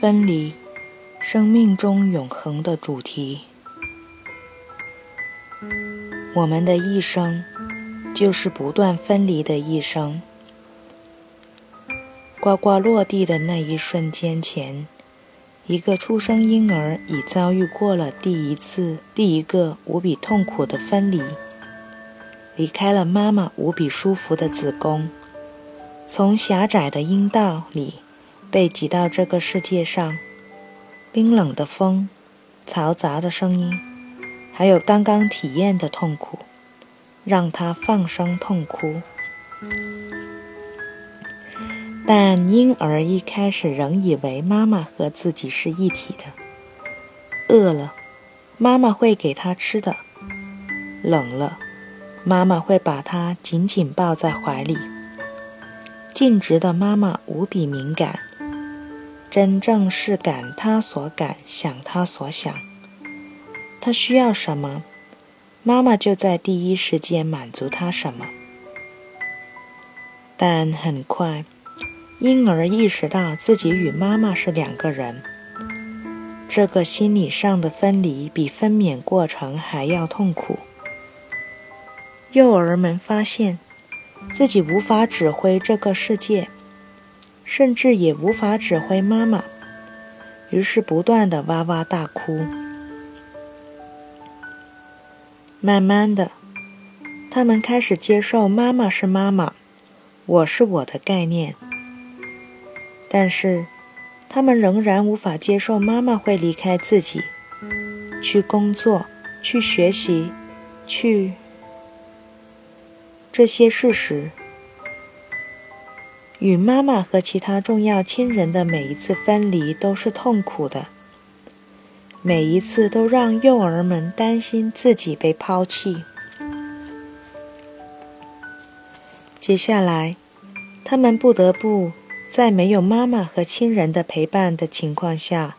分离，生命中永恒的主题。我们的一生，就是不断分离的一生。呱呱落地的那一瞬间前，一个出生婴儿已遭遇过了第一次、第一个无比痛苦的分离，离开了妈妈无比舒服的子宫，从狭窄的阴道里。被挤到这个世界上，冰冷的风，嘈杂的声音，还有刚刚体验的痛苦，让他放声痛哭。但婴儿一开始仍以为妈妈和自己是一体的。饿了，妈妈会给他吃的；冷了，妈妈会把他紧紧抱在怀里。尽职的妈妈无比敏感。真正是感他所感，想他所想。他需要什么，妈妈就在第一时间满足他什么。但很快，婴儿意识到自己与妈妈是两个人。这个心理上的分离比分娩过程还要痛苦。幼儿们发现自己无法指挥这个世界。甚至也无法指挥妈妈，于是不断的哇哇大哭。慢慢的，他们开始接受妈妈是妈妈，我是我的概念。但是，他们仍然无法接受妈妈会离开自己，去工作，去学习，去这些事实。与妈妈和其他重要亲人的每一次分离都是痛苦的，每一次都让幼儿们担心自己被抛弃。接下来，他们不得不在没有妈妈和亲人的陪伴的情况下，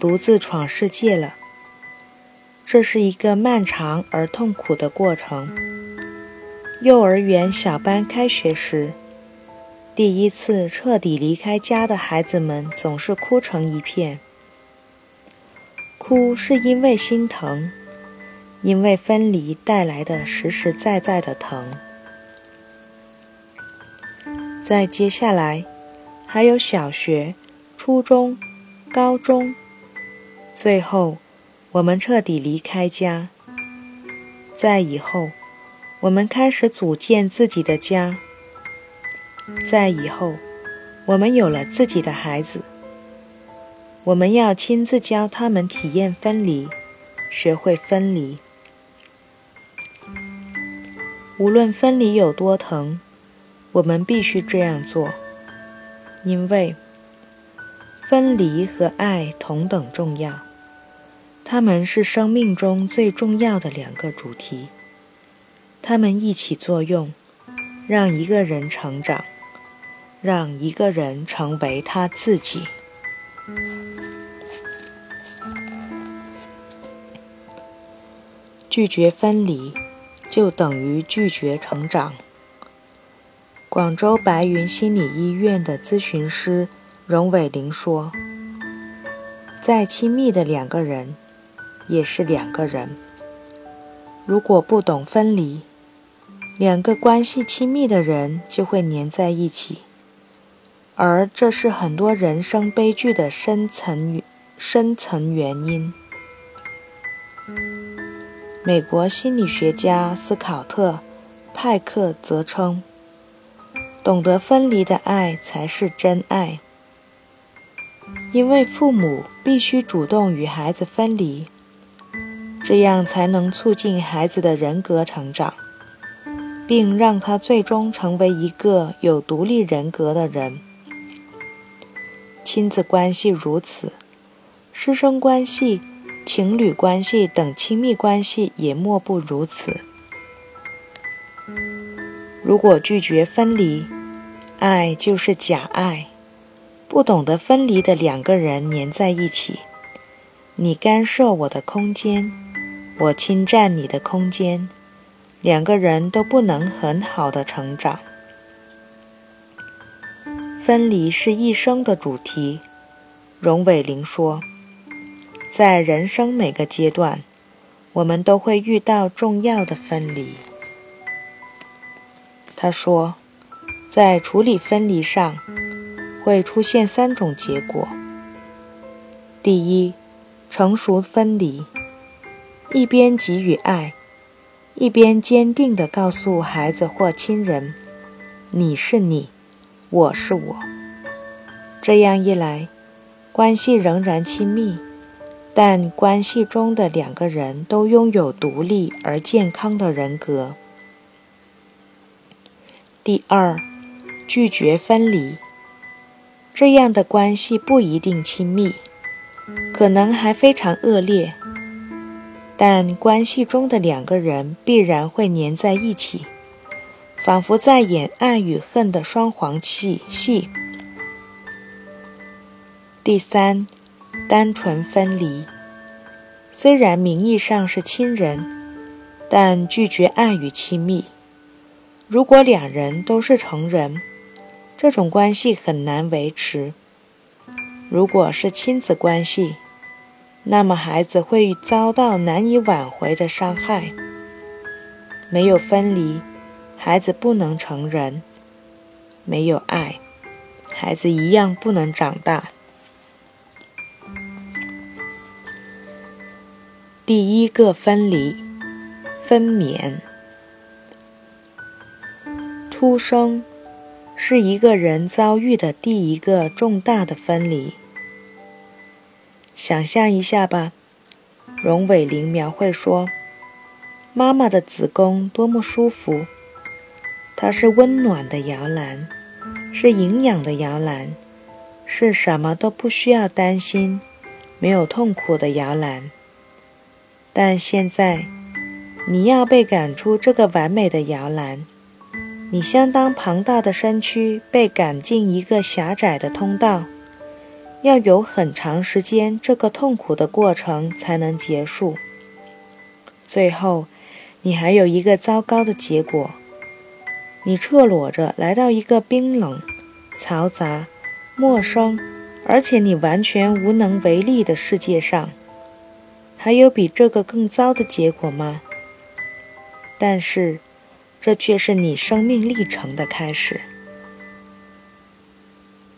独自闯世界了。这是一个漫长而痛苦的过程。幼儿园小班开学时。第一次彻底离开家的孩子们总是哭成一片。哭是因为心疼，因为分离带来的实实在在的疼。在接下来，还有小学、初中、高中，最后，我们彻底离开家。在以后，我们开始组建自己的家。在以后，我们有了自己的孩子，我们要亲自教他们体验分离，学会分离。无论分离有多疼，我们必须这样做，因为分离和爱同等重要，它们是生命中最重要的两个主题，它们一起作用，让一个人成长。让一个人成为他自己。拒绝分离，就等于拒绝成长。广州白云心理医院的咨询师荣伟玲说：“再亲密的两个人，也是两个人。如果不懂分离，两个关系亲密的人就会粘在一起。”而这是很多人生悲剧的深层深层原因。美国心理学家斯考特·派克则称：“懂得分离的爱才是真爱，因为父母必须主动与孩子分离，这样才能促进孩子的人格成长，并让他最终成为一个有独立人格的人。”亲子关系如此，师生关系、情侣关系等亲密关系也莫不如此。如果拒绝分离，爱就是假爱。不懂得分离的两个人粘在一起，你干涉我的空间，我侵占你的空间，两个人都不能很好的成长。分离是一生的主题，荣伟玲说：“在人生每个阶段，我们都会遇到重要的分离。”他说，在处理分离上，会出现三种结果。第一，成熟分离，一边给予爱，一边坚定地告诉孩子或亲人：“你是你，我是我。”这样一来，关系仍然亲密，但关系中的两个人都拥有独立而健康的人格。第二，拒绝分离，这样的关系不一定亲密。可能还非常恶劣，但关系中的两个人必然会粘在一起，仿佛在演爱与恨的双簧戏戏。第三，单纯分离，虽然名义上是亲人，但拒绝爱与亲密。如果两人都是成人，这种关系很难维持。如果是亲子关系，那么孩子会遭到难以挽回的伤害。没有分离，孩子不能成人；没有爱，孩子一样不能长大。第一个分离，分娩。出生是一个人遭遇的第一个重大的分离。想象一下吧，荣伟玲描绘说：“妈妈的子宫多么舒服，它是温暖的摇篮，是营养的摇篮，是什么都不需要担心、没有痛苦的摇篮。但现在，你要被赶出这个完美的摇篮，你相当庞大的身躯被赶进一个狭窄的通道。”要有很长时间，这个痛苦的过程才能结束。最后，你还有一个糟糕的结果：你赤裸着来到一个冰冷、嘈杂、陌生，而且你完全无能为力的世界上。还有比这个更糟的结果吗？但是，这却是你生命历程的开始。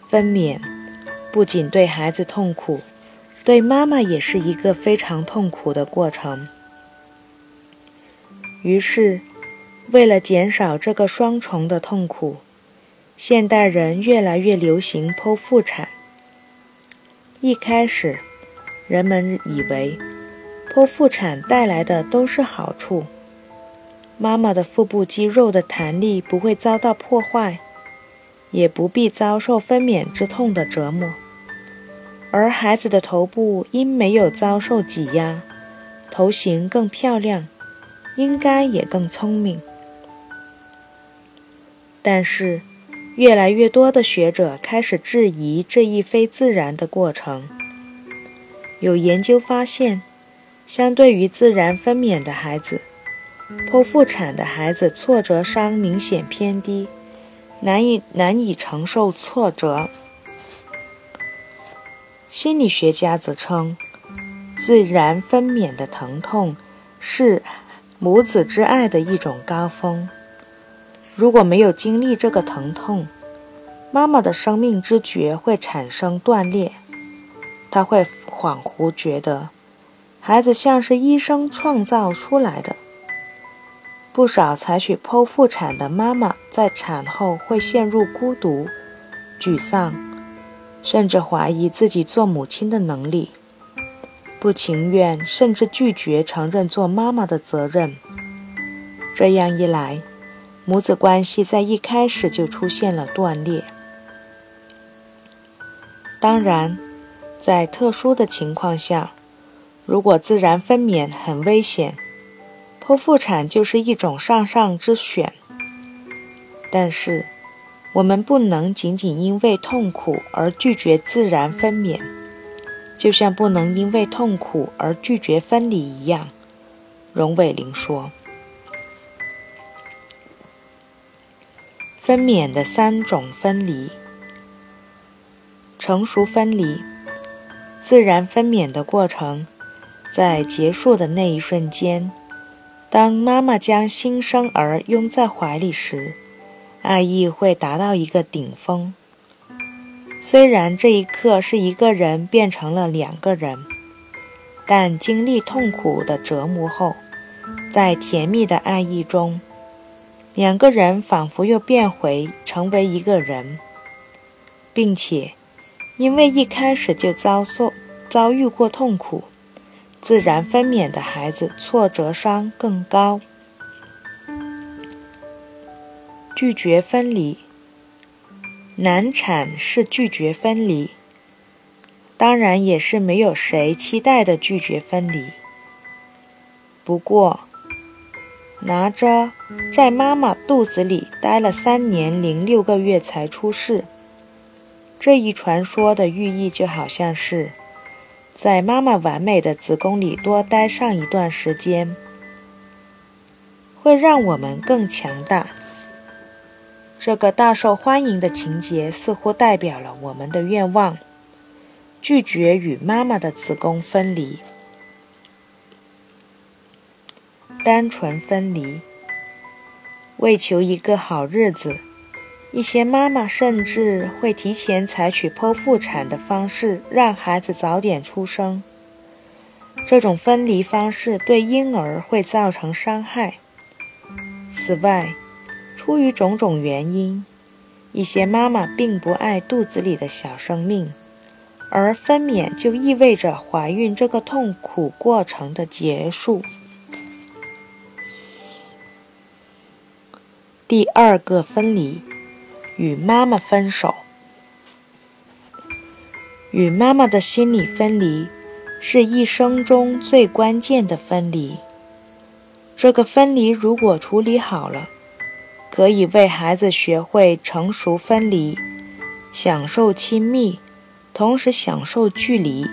分娩。不仅对孩子痛苦，对妈妈也是一个非常痛苦的过程。于是，为了减少这个双重的痛苦，现代人越来越流行剖腹产。一开始，人们以为剖腹产带来的都是好处：妈妈的腹部肌肉的弹力不会遭到破坏，也不必遭受分娩之痛的折磨。而孩子的头部因没有遭受挤压，头型更漂亮，应该也更聪明。但是，越来越多的学者开始质疑这一非自然的过程。有研究发现，相对于自然分娩的孩子，剖腹产的孩子挫折伤明显偏低，难以难以承受挫折。心理学家则称，自然分娩的疼痛是母子之爱的一种高峰。如果没有经历这个疼痛，妈妈的生命之觉会产生断裂。她会恍惚觉得，孩子像是医生创造出来的。不少采取剖腹产的妈妈在产后会陷入孤独、沮丧。甚至怀疑自己做母亲的能力，不情愿，甚至拒绝承认做妈妈的责任。这样一来，母子关系在一开始就出现了断裂。当然，在特殊的情况下，如果自然分娩很危险，剖腹产就是一种上上之选。但是，我们不能仅仅因为痛苦而拒绝自然分娩，就像不能因为痛苦而拒绝分离一样。荣伟玲说：“分娩的三种分离：成熟分离，自然分娩的过程在结束的那一瞬间，当妈妈将新生儿拥在怀里时，爱意会达到一个顶峰。虽然这一刻是一个人变成了两个人，但经历痛苦的折磨后，在甜蜜的爱意中，两个人仿佛又变回成为一个人，并且因为一开始就遭受遭遇过痛苦，自然分娩的孩子挫折伤更高。拒绝分离，难产是拒绝分离，当然也是没有谁期待的拒绝分离。不过，拿着在妈妈肚子里待了三年零六个月才出世，这一传说的寓意就好像是，在妈妈完美的子宫里多待上一段时间，会让我们更强大。这个大受欢迎的情节似乎代表了我们的愿望：拒绝与妈妈的子宫分离，单纯分离。为求一个好日子，一些妈妈甚至会提前采取剖腹产的方式，让孩子早点出生。这种分离方式对婴儿会造成伤害。此外，出于种种原因，一些妈妈并不爱肚子里的小生命，而分娩就意味着怀孕这个痛苦过程的结束。第二个分离，与妈妈分手。与妈妈的心理分离，是一生中最关键的分离。这个分离如果处理好了，可以为孩子学会成熟分离，享受亲密，同时享受距离，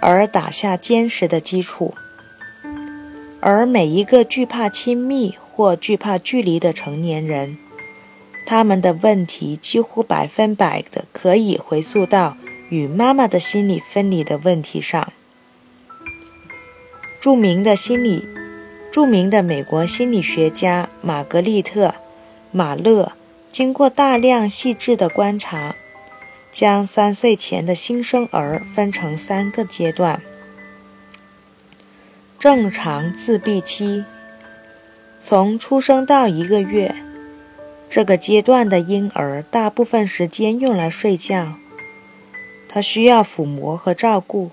而打下坚实的基础。而每一个惧怕亲密或惧怕距离的成年人，他们的问题几乎百分百的可以回溯到与妈妈的心理分离的问题上。著名的心理，著名的美国心理学家玛格丽特。马勒经过大量细致的观察，将三岁前的新生儿分成三个阶段：正常自闭期，从出生到一个月，这个阶段的婴儿大部分时间用来睡觉，他需要抚摸和照顾，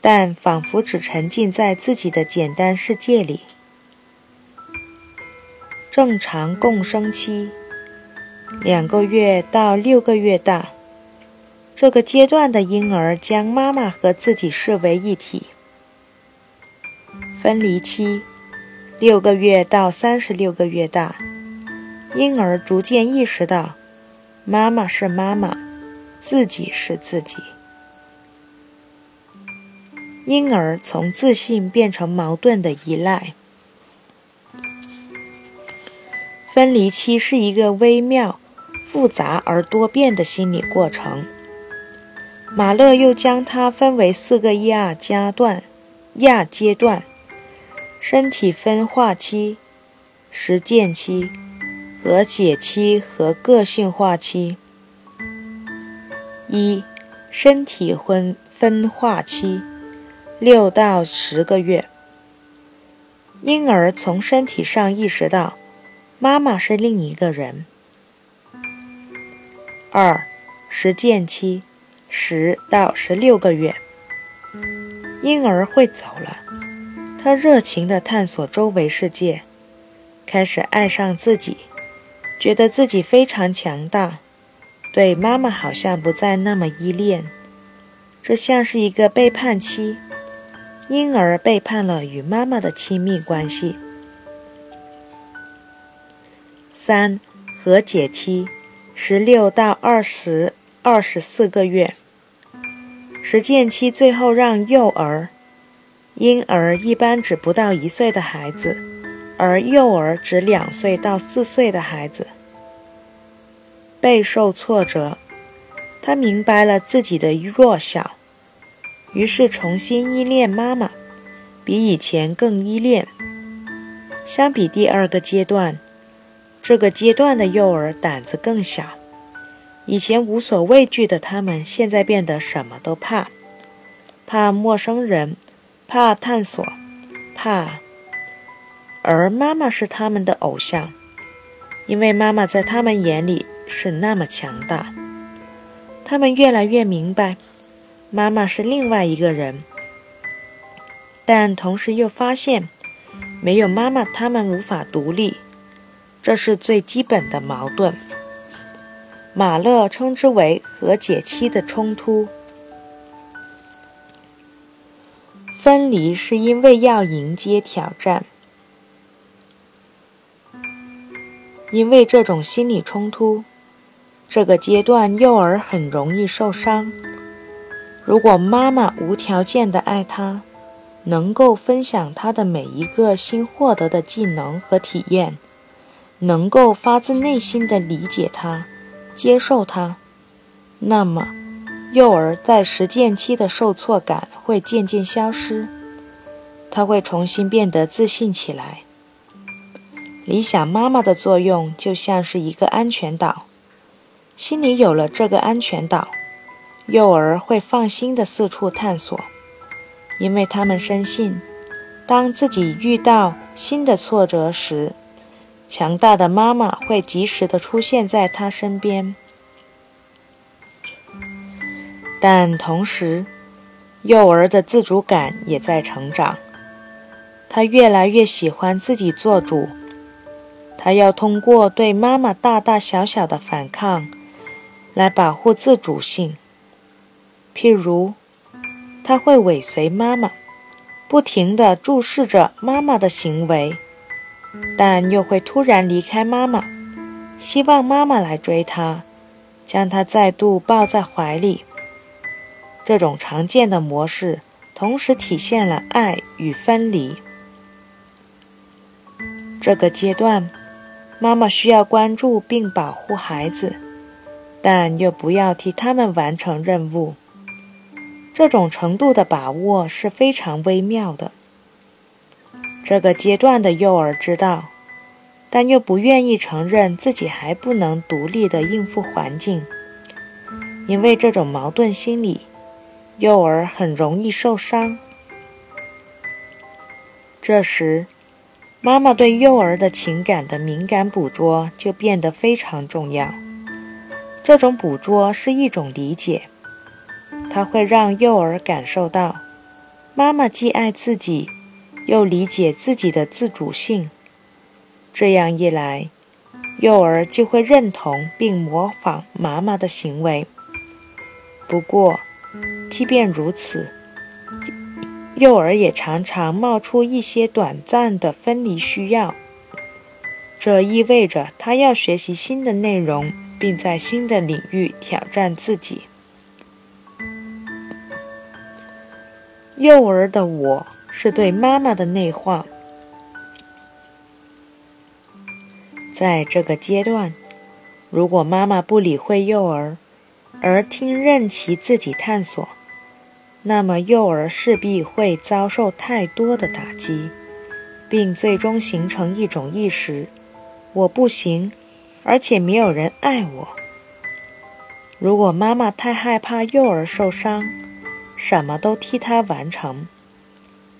但仿佛只沉浸在自己的简单世界里。正常共生期，两个月到六个月大，这个阶段的婴儿将妈妈和自己视为一体。分离期，六个月到三十六个月大，婴儿逐渐意识到，妈妈是妈妈，自己是自己。婴儿从自信变成矛盾的依赖。分离期是一个微妙、复杂而多变的心理过程。马勒又将它分为四个亚阶段：亚阶段、身体分化期、实践期、和解期和个性化期。一、身体分分化期，六到十个月，婴儿从身体上意识到。妈妈是另一个人。二，实践期，十到十六个月，婴儿会走了，他热情地探索周围世界，开始爱上自己，觉得自己非常强大，对妈妈好像不再那么依恋。这像是一个背叛期，婴儿背叛了与妈妈的亲密关系。三和解期，十六到二十二十四个月。实践期最后让幼儿、婴儿一般指不到一岁的孩子，而幼儿指两岁到四岁的孩子。备受挫折，他明白了自己的弱小，于是重新依恋妈妈，比以前更依恋。相比第二个阶段，这个阶段的幼儿胆子更小。以前无所畏惧的他们，现在变得什么都怕：怕陌生人，怕探索，怕……而妈妈是他们的偶像，因为妈妈在他们眼里是那么强大。他们越来越明白，妈妈是另外一个人，但同时又发现，没有妈妈，他们无法独立。这是最基本的矛盾。马勒称之为和解期的冲突。分离是因为要迎接挑战，因为这种心理冲突，这个阶段幼儿很容易受伤。如果妈妈无条件的爱他，能够分享他的每一个新获得的技能和体验，能够发自内心的理解他。接受他，那么幼儿在实践期的受挫感会渐渐消失，他会重新变得自信起来。理想妈妈的作用就像是一个安全岛，心里有了这个安全岛，幼儿会放心的四处探索，因为他们深信，当自己遇到新的挫折时。强大的妈妈会及时的出现在他身边，但同时，幼儿的自主感也在成长。他越来越喜欢自己做主，他要通过对妈妈大大小小的反抗来保护自主性。譬如，他会尾随妈妈，不停地注视着妈妈的行为。但又会突然离开妈妈，希望妈妈来追他，将他再度抱在怀里。这种常见的模式，同时体现了爱与分离。这个阶段，妈妈需要关注并保护孩子，但又不要替他们完成任务。这种程度的把握是非常微妙的。这个阶段的幼儿知道，但又不愿意承认自己还不能独立地应付环境。因为这种矛盾心理，幼儿很容易受伤。这时，妈妈对幼儿的情感的敏感捕捉就变得非常重要。这种捕捉是一种理解，它会让幼儿感受到，妈妈既爱自己。又理解自己的自主性，这样一来，幼儿就会认同并模仿妈妈的行为。不过，即便如此，幼儿也常常冒出一些短暂的分离需要。这意味着他要学习新的内容，并在新的领域挑战自己。幼儿的我。是对妈妈的内化。在这个阶段，如果妈妈不理会幼儿，而听任其自己探索，那么幼儿势必会遭受太多的打击，并最终形成一种意识：我不行，而且没有人爱我。如果妈妈太害怕幼儿受伤，什么都替他完成。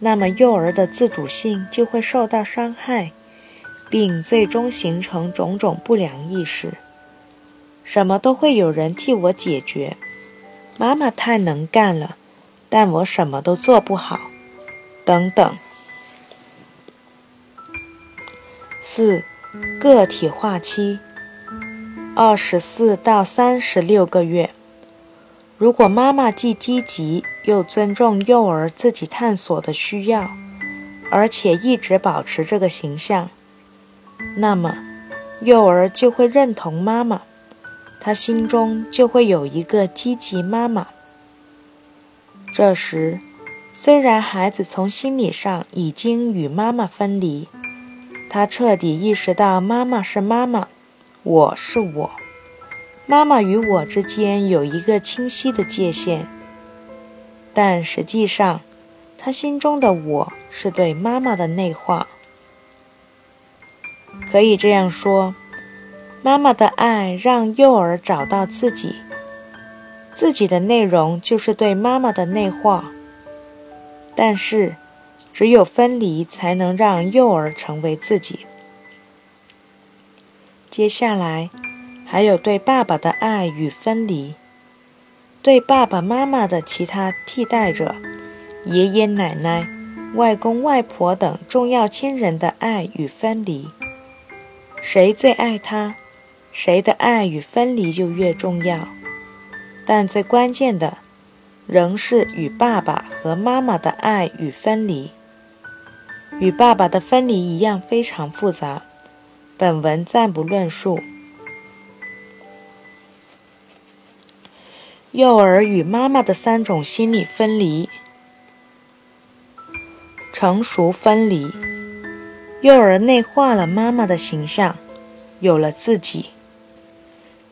那么，幼儿的自主性就会受到伤害，并最终形成种种不良意识。什么都会有人替我解决。妈妈太能干了，但我什么都做不好。等等。四，个体化期，二十四到三十六个月。如果妈妈既积极又尊重幼儿自己探索的需要，而且一直保持这个形象，那么幼儿就会认同妈妈，他心中就会有一个积极妈妈。这时，虽然孩子从心理上已经与妈妈分离，他彻底意识到妈妈是妈妈，我是我。妈妈与我之间有一个清晰的界限，但实际上，他心中的我是对妈妈的内化。可以这样说，妈妈的爱让幼儿找到自己，自己的内容就是对妈妈的内化。但是，只有分离才能让幼儿成为自己。接下来，还有对爸爸的爱与分离，对爸爸妈妈的其他替代者，爷爷奶奶、外公外婆等重要亲人的爱与分离。谁最爱他，谁的爱与分离就越重要。但最关键的，仍是与爸爸和妈妈的爱与分离。与爸爸的分离一样非常复杂，本文暂不论述。幼儿与妈妈的三种心理分离：成熟分离。幼儿内化了妈妈的形象，有了自己，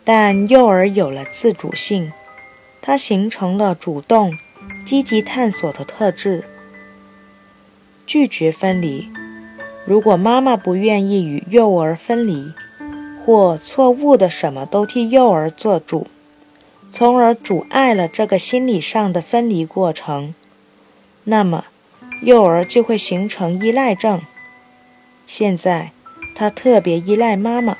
但幼儿有了自主性，他形成了主动、积极探索的特质。拒绝分离。如果妈妈不愿意与幼儿分离，或错误的什么都替幼儿做主，从而阻碍了这个心理上的分离过程，那么幼儿就会形成依赖症。现在，他特别依赖妈妈；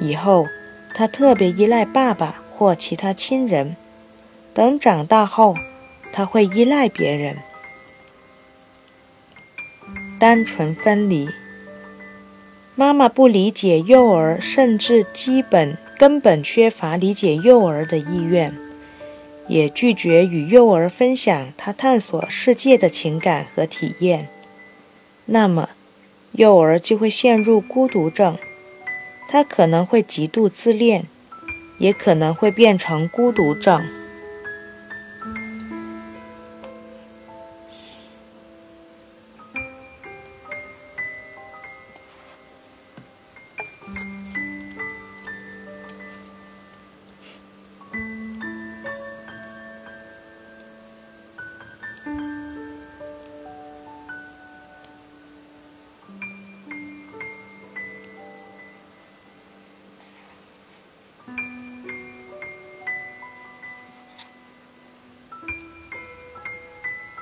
以后，他特别依赖爸爸或其他亲人。等长大后，他会依赖别人。单纯分离，妈妈不理解幼儿，甚至基本根本缺乏理解幼儿的意愿，也拒绝与幼儿分享他探索世界的情感和体验。那么，幼儿就会陷入孤独症，他可能会极度自恋，也可能会变成孤独症。thank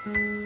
mm -hmm. you